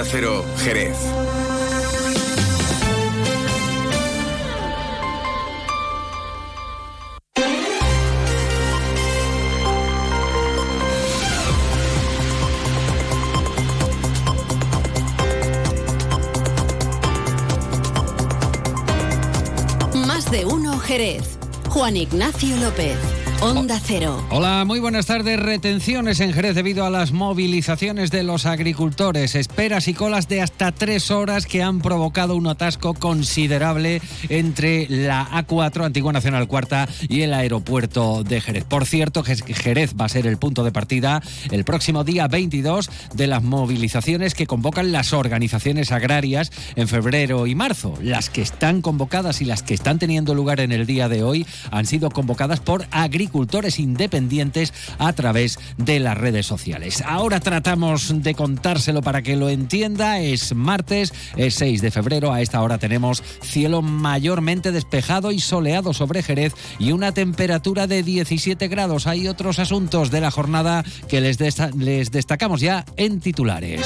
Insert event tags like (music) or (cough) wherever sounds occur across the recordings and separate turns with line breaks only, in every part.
Cero, Jerez.
Más de uno Jerez. Juan Ignacio López. Onda Cero.
Hola, muy buenas tardes. Retenciones en Jerez debido a las movilizaciones de los agricultores. Esperas y colas de hasta tres horas que han provocado un atasco considerable entre la A4, Antigua Nacional Cuarta, y el aeropuerto de Jerez. Por cierto, Jerez va a ser el punto de partida el próximo día 22 de las movilizaciones que convocan las organizaciones agrarias en febrero y marzo. Las que están convocadas y las que están teniendo lugar en el día de hoy han sido convocadas por agricultores agricultores independientes a través de las redes sociales. Ahora tratamos de contárselo para que lo entienda. Es martes, es 6 de febrero. A esta hora tenemos cielo mayormente despejado y soleado sobre Jerez y una temperatura de 17 grados. Hay otros asuntos de la jornada que les, les destacamos ya en titulares.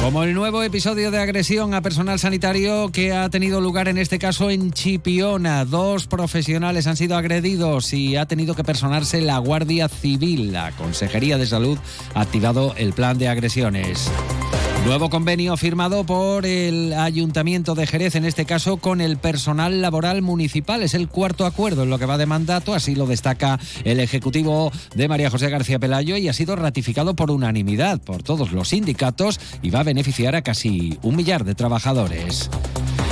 Como el nuevo episodio de agresión a personal sanitario que ha tenido lugar en este caso en Chipiona. Dos profesionales han sido agredidos y ha tenido que personarse la Guardia Civil. La Consejería de Salud ha activado el plan de agresiones. Nuevo convenio firmado por el Ayuntamiento de Jerez, en este caso con el personal laboral municipal. Es el cuarto acuerdo en lo que va de mandato, así lo destaca el Ejecutivo de María José García Pelayo y ha sido ratificado por unanimidad por todos los sindicatos y va a beneficiar a casi un millar de trabajadores.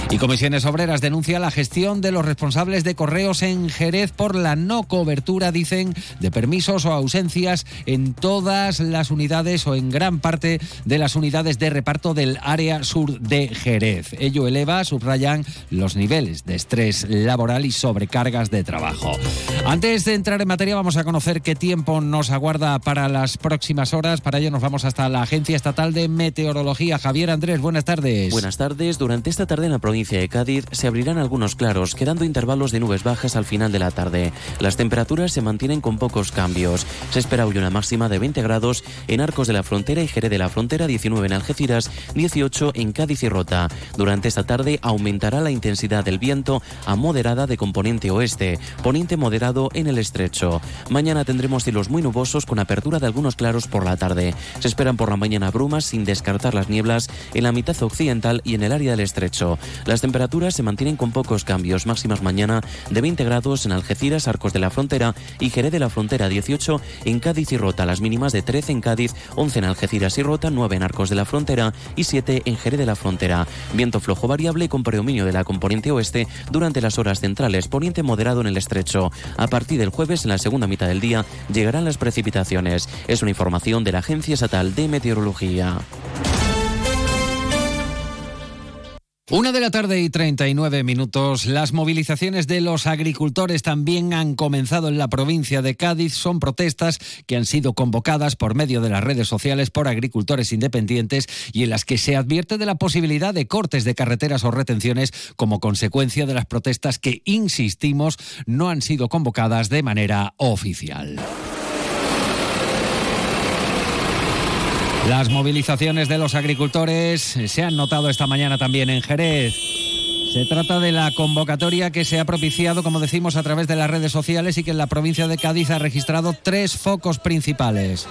Y Comisiones Obreras denuncia la gestión de los responsables de correos en Jerez por la no cobertura, dicen, de permisos o ausencias en todas las unidades o en gran parte de las unidades de reparto del área sur de Jerez. Ello eleva, subrayan, los niveles de estrés laboral y sobrecargas de trabajo. Antes de entrar en materia, vamos a conocer qué tiempo nos aguarda para las próximas horas. Para ello nos vamos hasta la Agencia Estatal de Meteorología. Javier Andrés, buenas tardes.
Buenas tardes. Durante esta tarde en la provincia provincia de Cádiz se abrirán algunos claros, quedando intervalos de nubes bajas al final de la tarde. Las temperaturas se mantienen con pocos cambios. Se espera hoy una máxima de 20 grados en Arcos de la Frontera y Jerez de la Frontera, 19 en Algeciras, 18 en Cádiz y Rota. Durante esta tarde aumentará la intensidad del viento a moderada de componente oeste, poniente moderado en el estrecho. Mañana tendremos cielos muy nubosos con apertura de algunos claros por la tarde. Se esperan por la mañana brumas sin descartar las nieblas en la mitad occidental y en el área del estrecho. Las temperaturas se mantienen con pocos cambios, máximas mañana de 20 grados en Algeciras, Arcos de la Frontera y Jerez de la Frontera, 18 en Cádiz y Rota, las mínimas de 13 en Cádiz, 11 en Algeciras y Rota, 9 en Arcos de la Frontera y 7 en Jerez de la Frontera. Viento flojo variable con predominio de la componente oeste durante las horas centrales, poniente moderado en el estrecho. A partir del jueves, en la segunda mitad del día, llegarán las precipitaciones. Es una información de la Agencia Estatal de Meteorología.
Una de la tarde y 39 minutos. Las movilizaciones de los agricultores también han comenzado en la provincia de Cádiz. Son protestas que han sido convocadas por medio de las redes sociales por agricultores independientes y en las que se advierte de la posibilidad de cortes de carreteras o retenciones como consecuencia de las protestas que, insistimos, no han sido convocadas de manera oficial. Las movilizaciones de los agricultores se han notado esta mañana también en Jerez. Se trata de la convocatoria que se ha propiciado, como decimos, a través de las redes sociales y que en la provincia de Cádiz ha registrado tres focos principales.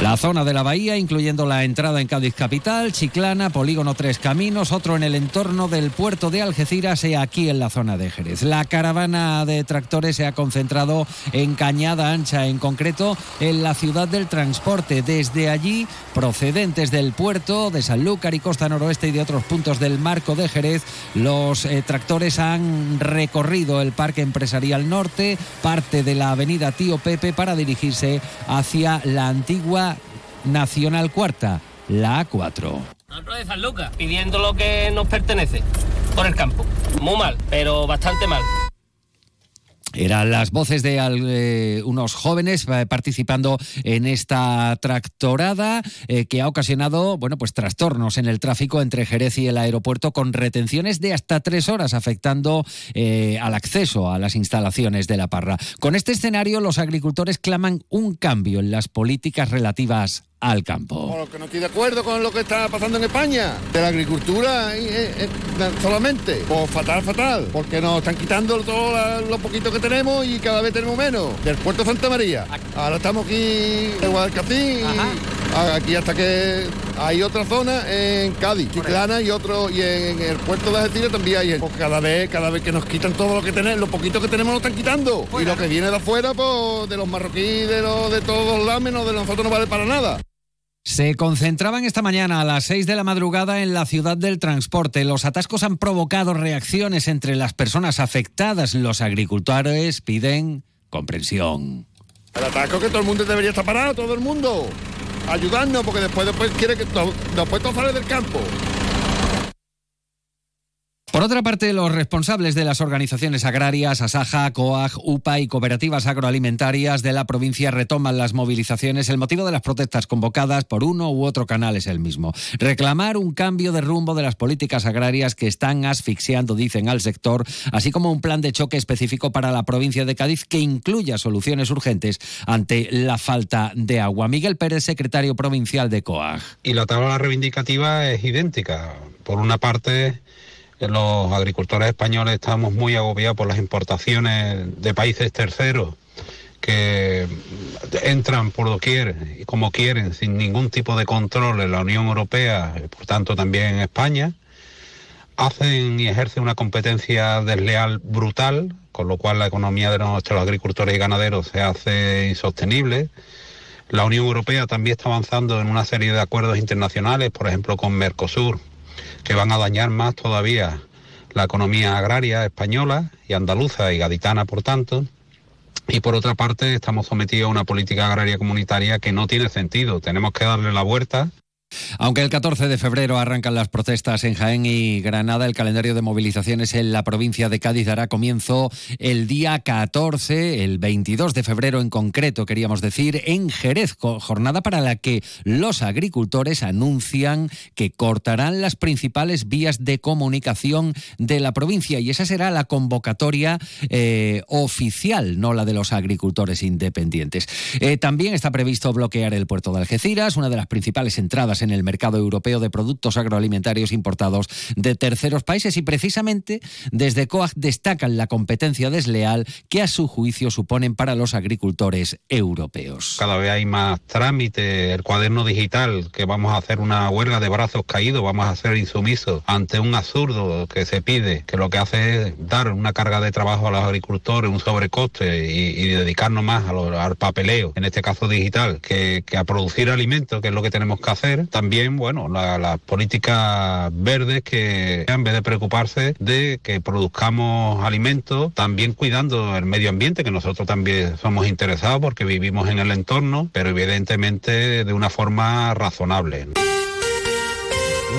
La zona de la bahía, incluyendo la entrada en Cádiz Capital, Chiclana, Polígono Tres Caminos, otro en el entorno del puerto de Algeciras y aquí en la zona de Jerez. La caravana de tractores se ha concentrado en Cañada Ancha, en concreto en la ciudad del transporte. Desde allí, procedentes del puerto de Sanlúcar y Costa Noroeste y de otros puntos del marco de Jerez, los eh, tractores han recorrido el Parque Empresarial Norte, parte de la avenida Tío Pepe, para dirigirse hacia la antigua Nacional Cuarta, la A4.
Nosotros de San Lucas, pidiendo lo que nos pertenece por el campo. Muy mal, pero bastante mal.
Eran las voces de eh, unos jóvenes eh, participando en esta tractorada eh, que ha ocasionado, bueno, pues trastornos en el tráfico entre Jerez y el aeropuerto con retenciones de hasta tres horas afectando al acceso a las instalaciones de la parra. Con este escenario, los agricultores claman un cambio en las políticas relativas al campo.
que no estoy de acuerdo con lo que está pasando en España, de la agricultura eh, eh, solamente, pues fatal, fatal, porque nos están quitando todo lo poquito que tenemos y cada vez tenemos menos. Del puerto de Santa María, ahora estamos aquí en Guadalcacín, aquí hasta que hay otra zona en Cádiz, Chiclana y otro, y en el puerto de Algeciras también hay. Pues cada vez, cada vez que nos quitan todo lo que tenemos, lo poquito que tenemos nos están quitando. y lo que viene de afuera, pues de los marroquíes, de, los, de todos los lámenos, de nosotros no vale para nada.
Se concentraban esta mañana a las 6 de la madrugada en la ciudad del transporte. Los atascos han provocado reacciones entre las personas afectadas. Los agricultores piden comprensión.
El atasco que todo el mundo debería estar parado, todo el mundo. Ayudarnos, porque después, después quiere que después todo sale del campo.
Por otra parte, los responsables de las organizaciones agrarias, Asaja, COAG, UPA y cooperativas agroalimentarias de la provincia retoman las movilizaciones. El motivo de las protestas convocadas por uno u otro canal es el mismo. Reclamar un cambio de rumbo de las políticas agrarias que están asfixiando, dicen, al sector, así como un plan de choque específico para la provincia de Cádiz que incluya soluciones urgentes ante la falta de agua. Miguel Pérez, secretario provincial de COAG.
Y la tabla reivindicativa es idéntica. Por una parte los agricultores españoles estamos muy agobiados por las importaciones de países terceros que entran por doquier y como quieren, sin ningún tipo de control en la Unión Europea, por tanto también en España, hacen y ejercen una competencia desleal brutal, con lo cual la economía de nuestros agricultores y ganaderos se hace insostenible. La Unión Europea también está avanzando en una serie de acuerdos internacionales, por ejemplo con Mercosur, que van a dañar más todavía la economía agraria española y andaluza y gaditana, por tanto. Y por otra parte, estamos sometidos a una política agraria comunitaria que no tiene sentido. Tenemos que darle la vuelta
aunque el 14 de febrero arrancan las protestas en Jaén y Granada, el calendario de movilizaciones en la provincia de Cádiz dará comienzo el día 14, el 22 de febrero en concreto, queríamos decir, en Jerez, jornada para la que los agricultores anuncian que cortarán las principales vías de comunicación de la provincia y esa será la convocatoria eh, oficial, no la de los agricultores independientes. Eh, también está previsto bloquear el puerto de Algeciras, una de las principales entradas en el mercado europeo de productos agroalimentarios importados de terceros países y precisamente desde COAG destacan la competencia desleal que a su juicio suponen para los agricultores europeos.
Cada vez hay más trámite, el cuaderno digital, que vamos a hacer una huelga de brazos caídos, vamos a ser insumisos ante un absurdo que se pide, que lo que hace es dar una carga de trabajo a los agricultores, un sobrecoste y, dedicarnos más al papeleo, en este caso digital, que a producir alimentos, que es lo que tenemos que hacer también, bueno, las políticas verdes que en vez de preocuparse de que produzcamos alimentos, también cuidando el medio ambiente, que nosotros también somos interesados porque vivimos en el entorno, pero evidentemente de una forma razonable.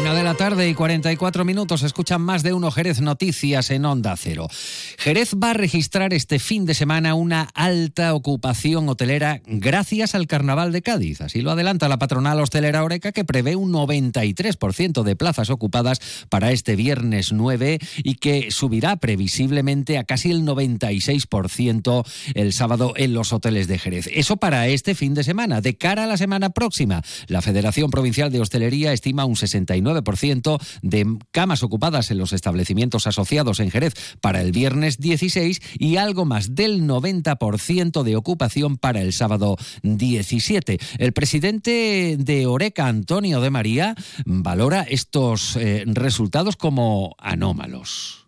Una de la tarde y 44 minutos escuchan más de uno Jerez Noticias en Onda Cero. Jerez va a registrar este fin de semana una alta ocupación hotelera gracias al Carnaval de Cádiz. Así lo adelanta la patronal hostelera Oreca que prevé un 93% de plazas ocupadas para este viernes 9 y que subirá previsiblemente a casi el 96% el sábado en los hoteles de Jerez. Eso para este fin de semana. De cara a la semana próxima, la Federación Provincial de Hostelería estima un 69 9% de camas ocupadas en los establecimientos asociados en Jerez para el viernes 16 y algo más del 90% de ocupación para el sábado 17. El presidente de Oreca, Antonio de María, valora estos eh, resultados como anómalos.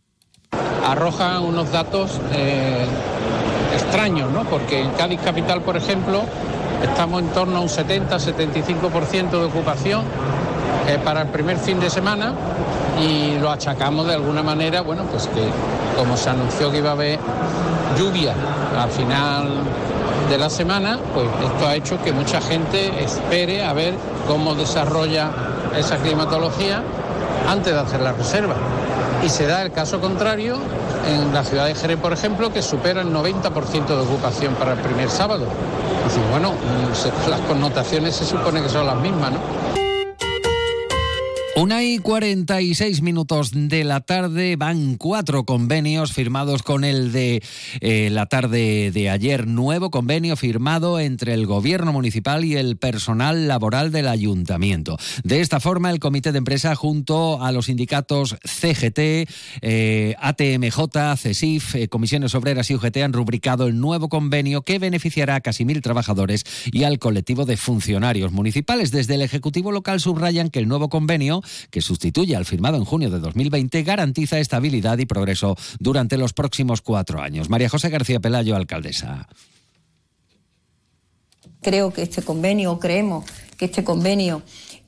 Arrojan unos datos eh, extraños, ¿no? Porque en Cádiz Capital, por ejemplo, estamos en torno a un 70-75% de ocupación eh, para el primer fin de semana y lo achacamos de alguna manera, bueno, pues que como se anunció que iba a haber lluvia al final de la semana, pues esto ha hecho que mucha gente espere a ver cómo desarrolla esa climatología antes de hacer la reserva. Y se da el caso contrario en la ciudad de Jerez, por ejemplo, que supera el 90% de ocupación para el primer sábado. Pues bueno, las connotaciones se supone que son las mismas, ¿no?
Una y 46 minutos de la tarde van cuatro convenios firmados con el de eh, la tarde de ayer. Nuevo convenio firmado entre el gobierno municipal y el personal laboral del ayuntamiento. De esta forma, el comité de empresa junto a los sindicatos CGT, eh, ATMJ, CESIF, eh, Comisiones Obreras y UGT han rubricado el nuevo convenio que beneficiará a casi mil trabajadores y al colectivo de funcionarios municipales. Desde el Ejecutivo local subrayan que el nuevo convenio que sustituye al firmado en junio de 2020, garantiza estabilidad y progreso durante los próximos cuatro años. María José García Pelayo, alcaldesa.
Creo que este convenio, creemos que este convenio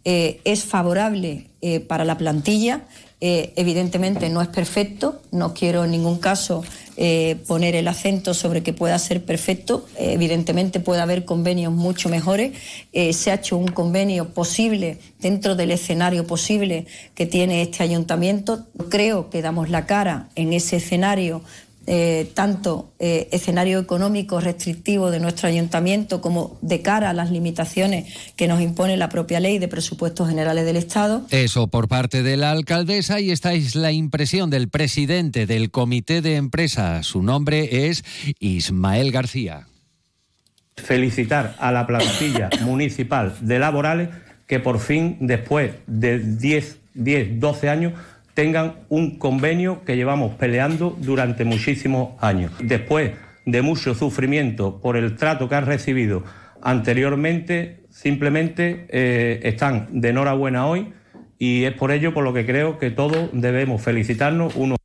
eh, es favorable eh, para la plantilla. Eh, evidentemente no es perfecto, no quiero en ningún caso eh, poner el acento sobre que pueda ser perfecto. Eh, evidentemente puede haber convenios mucho mejores. Eh, se ha hecho un convenio posible dentro del escenario posible que tiene este ayuntamiento. Creo que damos la cara en ese escenario eh, tanto eh, escenario económico restrictivo de nuestro ayuntamiento como de cara a las limitaciones que nos impone la propia ley de presupuestos generales del Estado.
Eso por parte de la alcaldesa y esta es la impresión del presidente del comité de empresa. Su nombre es Ismael García.
Felicitar a la plantilla (coughs) municipal de laborales que por fin, después de 10, 10 12 años, tengan un convenio que llevamos peleando durante muchísimos años. Después de mucho sufrimiento por el trato que han recibido anteriormente, simplemente eh, están de enhorabuena hoy y es por ello por lo que creo que todos debemos felicitarnos uno.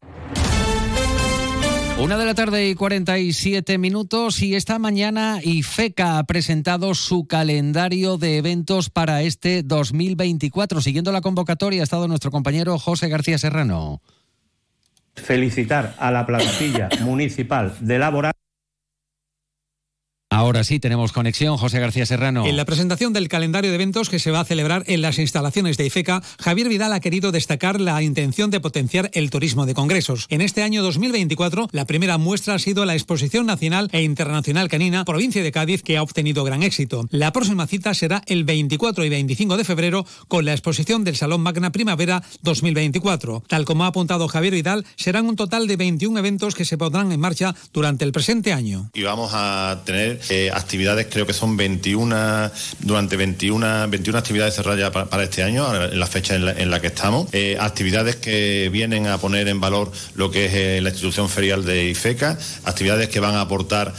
Una de la tarde y 47 minutos y esta mañana IFECA ha presentado su calendario de eventos para este 2024. Siguiendo la convocatoria ha estado nuestro compañero José García Serrano.
Felicitar a la plantilla municipal de laboral.
Ahora sí, tenemos conexión. José García Serrano.
En la presentación del calendario de eventos que se va a celebrar en las instalaciones de IFECA, Javier Vidal ha querido destacar la intención de potenciar el turismo de congresos. En este año 2024, la primera muestra ha sido la Exposición Nacional e Internacional Canina, provincia de Cádiz, que ha obtenido gran éxito. La próxima cita será el 24 y 25 de febrero con la exposición del Salón Magna Primavera 2024. Tal como ha apuntado Javier Vidal, serán un total de 21 eventos que se pondrán en marcha durante el presente año.
Y vamos a tener eh, actividades, creo que son 21, durante 21, 21 actividades cerradas para, este año, en la fecha en la, que estamos. Eh, actividades que vienen a poner en valor lo que es eh, la institución ferial de IFECA, actividades que van a aportar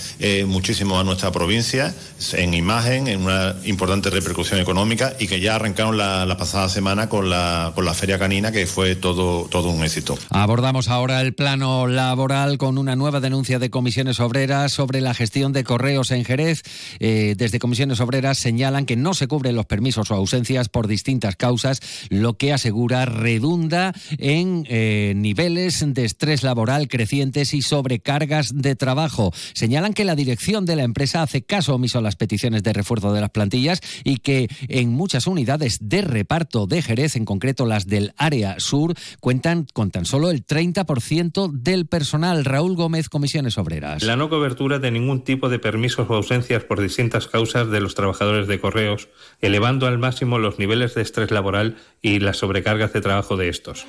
muchísimo a nuestra provincia en imagen, en una importante repercusión económica y que ya arrancaron la, la pasada semana con la, con la Feria Canina, que fue todo, todo un éxito.
Abordamos ahora el plano laboral con una nueva denuncia de comisiones obreras sobre la gestión de correos en Jerez. Eh, desde comisiones obreras señalan que no se cubren los permisos o ausencias por distintas causas, lo que asegura redunda en eh, niveles de estrés laboral crecientes y sobrecargas de trabajo. Señalan que la dirección de la empresa hace caso omiso a las peticiones de refuerzo de las plantillas y que en muchas unidades de reparto de Jerez, en concreto las del área sur, cuentan con tan solo el 30% del personal. Raúl Gómez, Comisiones Obreras.
La no cobertura de ningún tipo de permisos o ausencias por distintas causas de los trabajadores de correos, elevando al máximo los niveles de estrés laboral y las sobrecargas de trabajo de estos.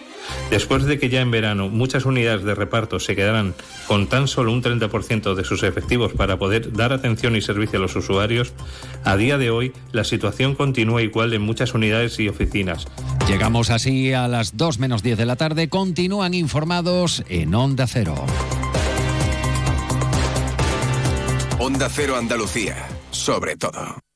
Después de que ya en verano muchas unidades de reparto se quedaran con tan solo un 30% de sus efectivos para poder dar atención y servicio a los usuarios, a día de hoy la situación continúa igual en muchas unidades y oficinas.
Llegamos así a las 2 menos 10 de la tarde. Continúan informados en Onda Cero.
Onda Cero Andalucía, sobre todo.